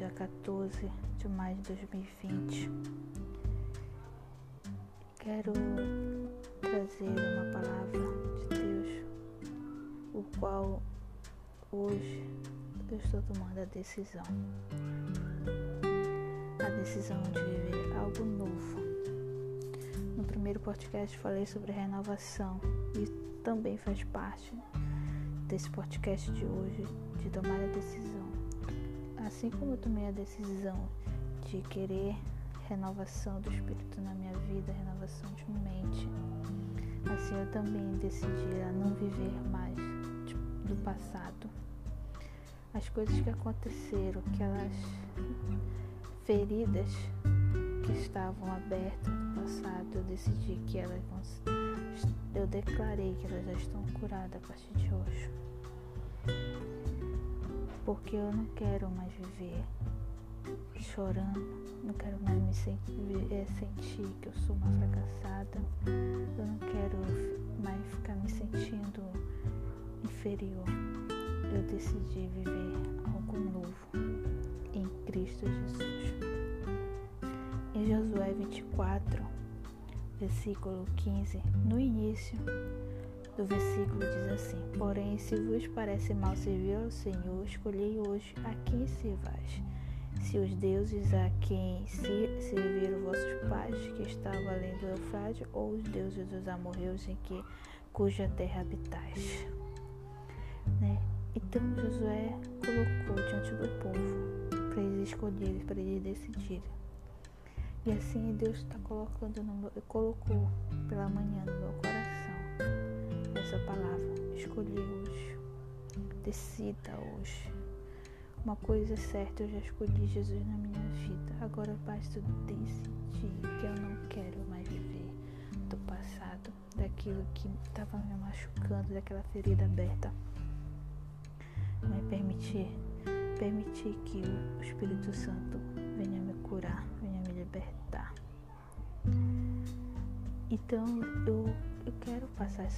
dia 14 de maio de 2020. Quero trazer uma palavra de Deus, o qual hoje eu estou tomando a decisão. A decisão de viver algo novo. No primeiro podcast falei sobre renovação e também faz parte desse podcast de hoje de tomar a decisão Assim como eu tomei a decisão de querer renovação do espírito na minha vida, renovação de mente, assim eu também decidi a não viver mais do passado. As coisas que aconteceram, aquelas feridas que estavam abertas no passado, eu decidi que elas vão. Eu declarei que elas já estão curadas a partir de hoje porque eu não quero mais viver chorando, não quero mais me sentir, é, sentir que eu sou uma fracassada, eu não quero mais ficar me sentindo inferior. Eu decidi viver algo novo em Cristo Jesus. Em Josué 24, versículo 15, no início do versículo diz assim: Porém, se vos parece mal servir ao Senhor, escolhei hoje a quem servais. Se os deuses a quem serviram vossos pais, que estavam além do Eufrate, ou os deuses dos amorreus em que, cuja terra habitais. Né? Então Josué colocou diante do povo para eles escolherem, para eles decidirem. E assim Deus está colocando no meu, colocou pela manhã no meu coração essa palavra. Escolhi hoje. Decida hoje. Uma coisa é certa, eu já escolhi Jesus na minha vida. Agora basta decidir que eu não quero mais viver do passado, daquilo que estava me machucando, daquela ferida aberta. Mas permitir, permitir que o Espírito Santo venha me curar, venha me libertar. Então eu, eu quero passar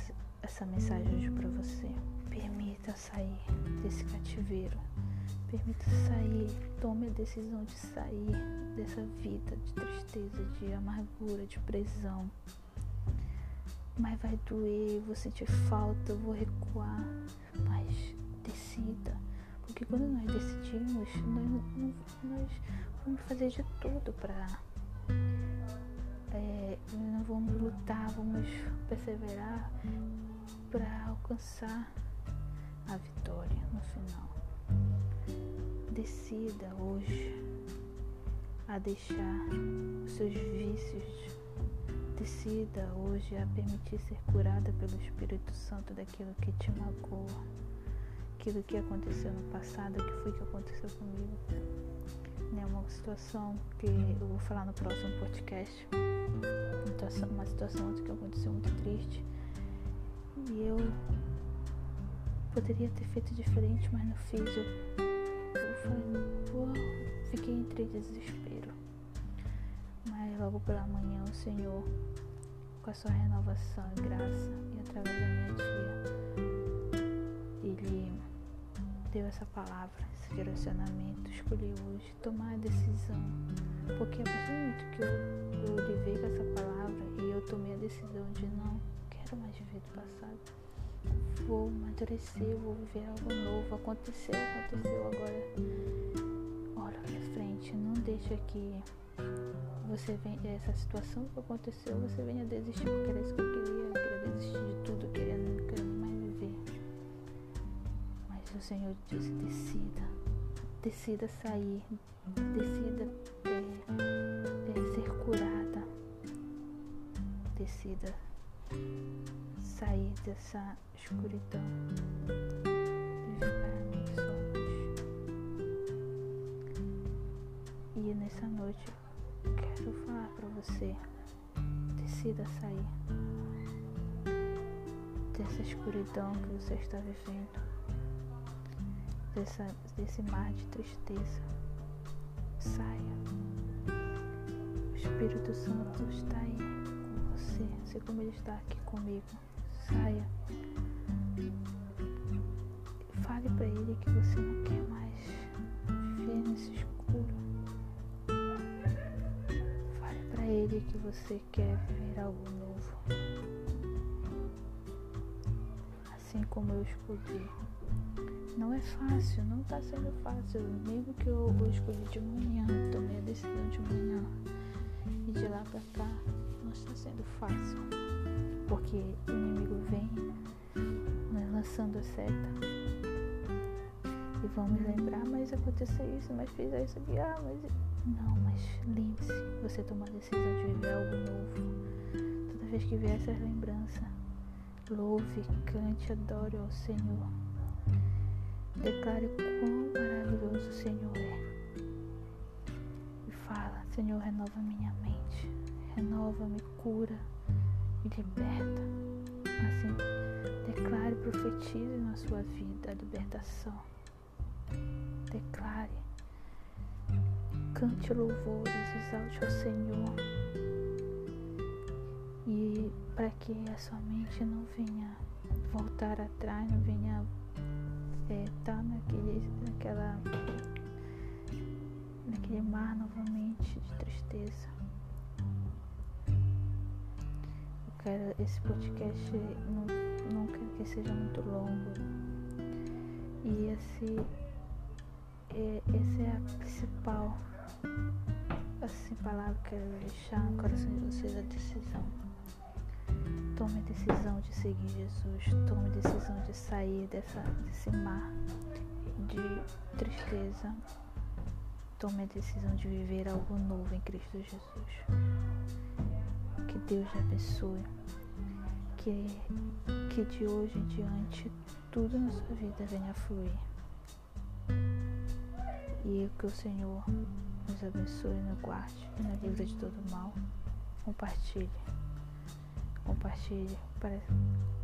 essa mensagem hoje para você. Permita sair desse cativeiro. Permita sair, tome a decisão de sair dessa vida de tristeza, de amargura, de prisão. Mas vai doer, vou sentir falta, vou recuar. Mas decida. Porque quando nós decidimos, nós, nós vamos fazer de tudo para é, não vamos lutar, vamos perseverar para alcançar a vitória no final. Decida hoje a deixar os seus vícios. Decida hoje a permitir ser curada pelo Espírito Santo daquilo que te magoa, aquilo que aconteceu no passado, que foi que aconteceu comigo. É uma situação que eu vou falar no próximo podcast. Uma situação que aconteceu muito triste e eu poderia ter feito diferente, mas não fiz. Eu, eu falei, fiquei entre desespero. Mas logo pela manhã o Senhor, com a sua renovação e graça, e através da minha tia, Ele deu essa palavra, esse direcionamento, escolhi hoje tomar a decisão. Porque a partir do momento que eu, eu lhe com essa palavra e eu tomei a decisão de não quero mais viver do passado. Vou amadurecer, vou viver algo novo. Aconteceu, aconteceu agora. Olha pra frente, não deixa que você venha, essa situação que aconteceu, você venha desistir, porque era isso que eu queria, eu queria desistir de tudo, queria, não queria mais viver. Mas o Senhor disse, decida, decida sair, decida é, é, ser curada, decida sair dessa escuridão e ficar somos. E nessa noite quero falar para você, decida sair dessa escuridão que você está vivendo, dessa, desse mar de tristeza. Saia. O Espírito Santo está aí você como Ele está aqui comigo. Saia. Fale para Ele que você não quer mais viver nesse escuro. Fale para Ele que você quer viver algo novo. Assim como eu escolhi. Não é fácil, não está sendo fácil. Mesmo que eu, vou escolhi de manhã, tomei a decisão de manhã. E de lá para cá não está sendo fácil. Porque o inimigo vem nos lançando a seta. E vamos lembrar, mas aconteceu isso, mas fiz isso aqui, ah, mas. Não, mas lembre-se, você tomou a decisão de viver algo novo. Toda vez que vier essa lembrança, louve, cante, adore ao Senhor. Declare quão maravilhoso o Senhor é. E fala, Senhor, renova minha mente, renova-me, cura, me liberta. Assim, declare profetize na sua vida a libertação. Declare, cante louvores, exalte ao Senhor. E para que a sua mente não venha voltar atrás, não venha é, tá naquele, naquela, naquele mar novamente de tristeza. Esse podcast não, não quero que seja muito longo. E esse é, essa é a principal assim, palavra que eu quero deixar no coração de vocês a decisão. Tome a decisão de seguir Jesus. Tome a decisão de sair dessa, desse mar de tristeza. Tome a decisão de viver algo novo em Cristo Jesus. Deus te abençoe. Que, que de hoje em diante tudo na sua vida venha a fluir. E que o Senhor nos abençoe, nos guarde e nos livre de todo mal. Compartilhe. Compartilhe, para,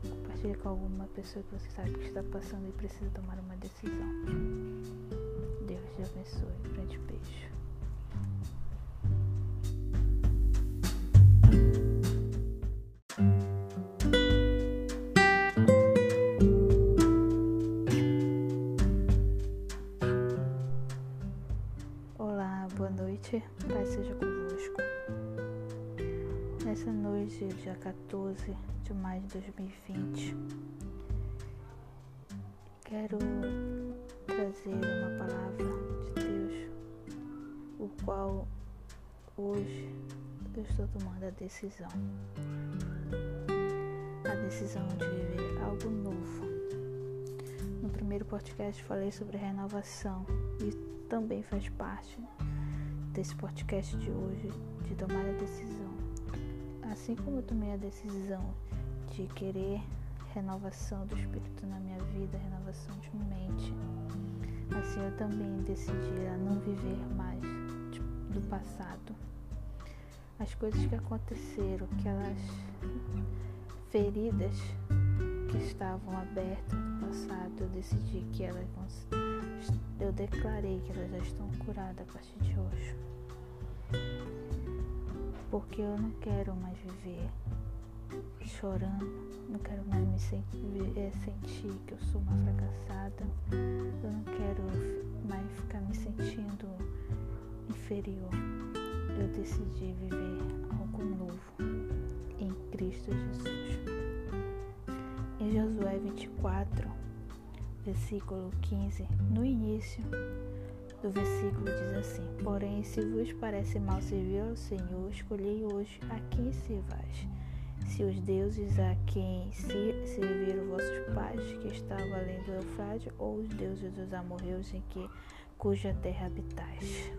compartilhe com alguma pessoa que você sabe que está passando e precisa tomar uma decisão. Deus te abençoe. Grande beijo. Dia 14 de maio de 2020, quero trazer uma palavra de Deus, o qual hoje eu estou tomando a decisão. A decisão de viver algo novo. No primeiro podcast falei sobre renovação e também faz parte desse podcast de hoje de tomar a decisão assim como eu tomei a decisão de querer renovação do espírito na minha vida, renovação de mente, assim eu também decidi a não viver mais do passado. As coisas que aconteceram, aquelas feridas que estavam abertas no passado, eu decidi que elas eu declarei que elas já estão curadas a partir de hoje porque eu não quero mais viver chorando, não quero mais me sentir, é, sentir que eu sou uma fracassada, eu não quero mais ficar me sentindo inferior. Eu decidi viver algo novo em Cristo Jesus. Em Josué 24, versículo 15, no início do versículo diz assim: Porém, se vos parece mal servir ao Senhor, escolhei hoje a quem servais. Se os deuses a quem serviram vossos pais, que estavam além do Eufrate, ou os deuses dos amorreus em que cuja terra habitais.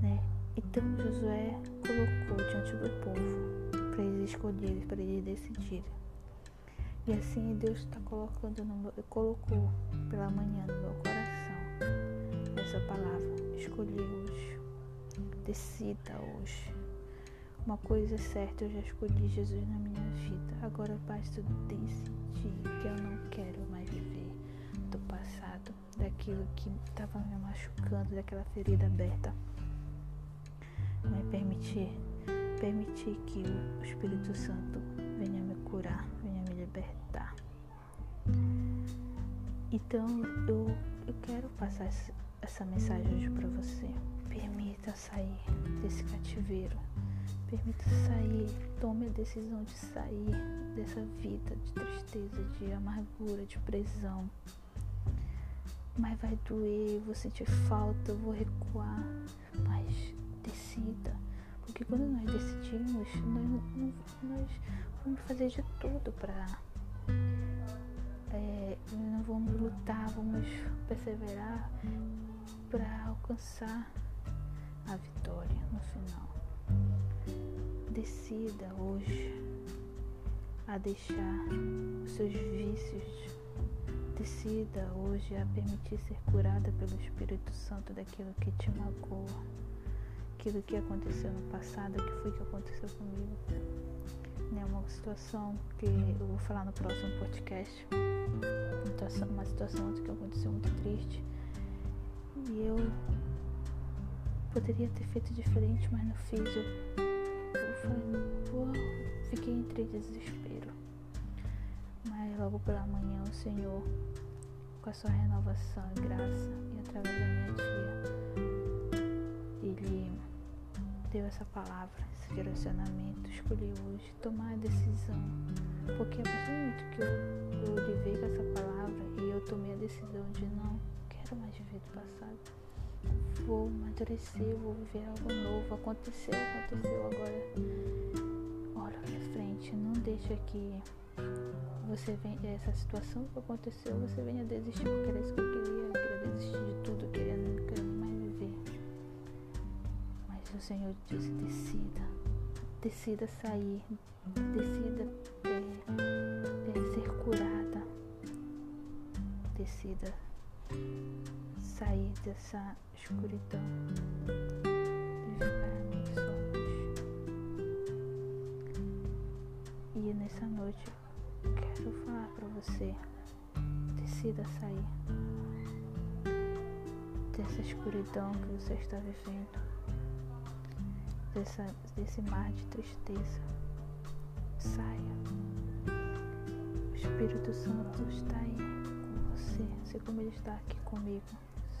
Né? Então Josué colocou diante do povo para eles escolherem, para eles decidirem. E assim Deus está colocando no meu, colocou pela manhã no meu coração essa palavra. Escolhi hoje. Decida hoje. Uma coisa certa, eu já escolhi Jesus na minha vida. Agora basta decidir que eu não quero mais viver do passado, daquilo que estava me machucando, daquela ferida aberta. Vai permitir, permitir que o Espírito Santo venha me curar, venha me libertar. Então eu, eu quero passar essa mensagem hoje para você. Permita sair desse cativeiro, Permita sair, tome a decisão de sair dessa vida de tristeza, de amargura, de prisão. Mas vai doer, vou sentir falta, vou recuar, mas decida. Porque quando nós decidimos, nós, nós vamos fazer de tudo para. É, nós vamos lutar, vamos perseverar para alcançar a vitória no final. Decida hoje a deixar os seus vícios. Decida hoje a permitir ser curada pelo Espírito Santo daquilo que te magoa, aquilo que aconteceu no passado, que foi que aconteceu comigo. É uma situação que eu vou falar no próximo podcast. Uma situação que aconteceu muito triste. E eu poderia ter feito diferente, mas não fiz. Eu, eu falei, fiquei entre desespero. Mas logo pela manhã o Senhor, com a sua renovação e graça, e através da minha tia, Ele deu essa palavra, esse direcionamento, escolhi hoje tomar a decisão. Porque a partir do momento que eu, eu lhe essa palavra e eu tomei a decisão de não mais viver do passado vou amadurecer, vou viver algo novo. Aconteceu, aconteceu agora. Olha pra frente, não deixa que você venha, essa situação que aconteceu, você venha desistir, porque era isso que eu queria, eu queria desistir de tudo, eu queria, não queria mais viver. Mas o Senhor disse, decida, decida sair, decida é, é, ser curada, decida sair dessa escuridão e sua luz. E nessa noite quero falar para você, decida sair dessa escuridão que você está vivendo, dessa, desse mar de tristeza. Saia. O Espírito Santo está aí como ele está aqui comigo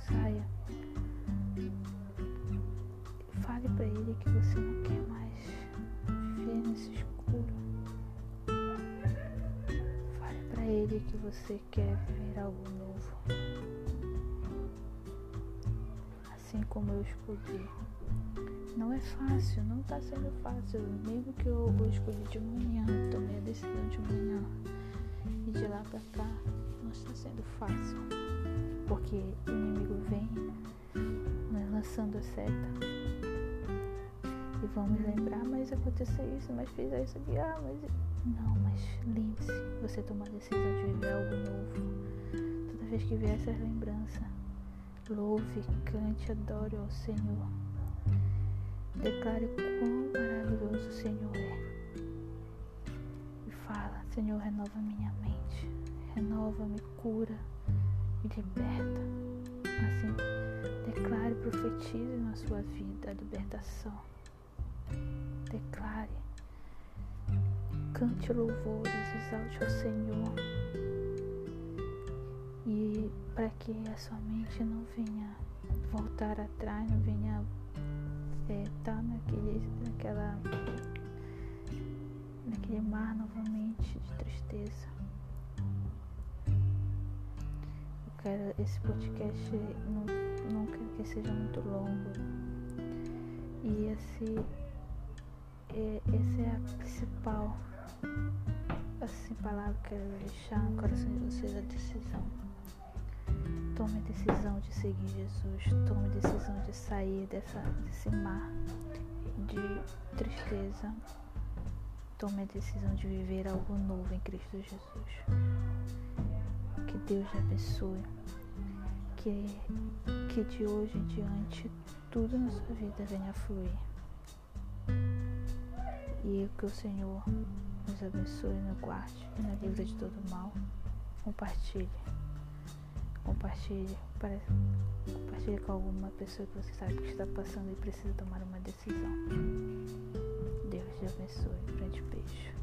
saia. Fale para ele que você não quer mais viver nesse escuro. Fale para ele que você quer viver algo novo. Assim como eu escolhi. Não é fácil, não está sendo fácil. Mesmo que eu, eu escolhi de manhã, tomei a decisão de manhã e de lá para cá, está sendo fácil porque o inimigo vem nos lançando a seta. E vamos lembrar, mas aconteceu isso, mas fez isso aqui, ah, mas. Não, mas lembre-se, você tomou a decisão de viver algo novo. Toda vez que vier essas lembranças, louve, cante, adore ao Senhor. Declare quão maravilhoso o Senhor é. E fala, Senhor, renova minha mente, renova-me, cura e liberta. Assim, declare profetize na sua vida a libertação. Declare, cante louvores, exalte ao Senhor. E para que a sua mente não venha voltar atrás, não venha estar é, tá naquele, naquela, naquele mar novamente de tristeza. Quero esse podcast não, não quero que seja muito longo. E esse é, essa é a principal assim, palavra que eu quero deixar no coração de vocês a decisão. Tome a decisão de seguir Jesus, tome a decisão de sair dessa, desse mar de tristeza. Tome a decisão de viver algo novo em Cristo Jesus. Deus te abençoe. Que, que de hoje em diante tudo na sua vida venha a fluir. E que o Senhor nos abençoe, nos guarde e nos livre de todo mal. Compartilhe. Compartilhe, para, compartilhe com alguma pessoa que você sabe que está passando e precisa tomar uma decisão. Deus te abençoe. Grande beijo.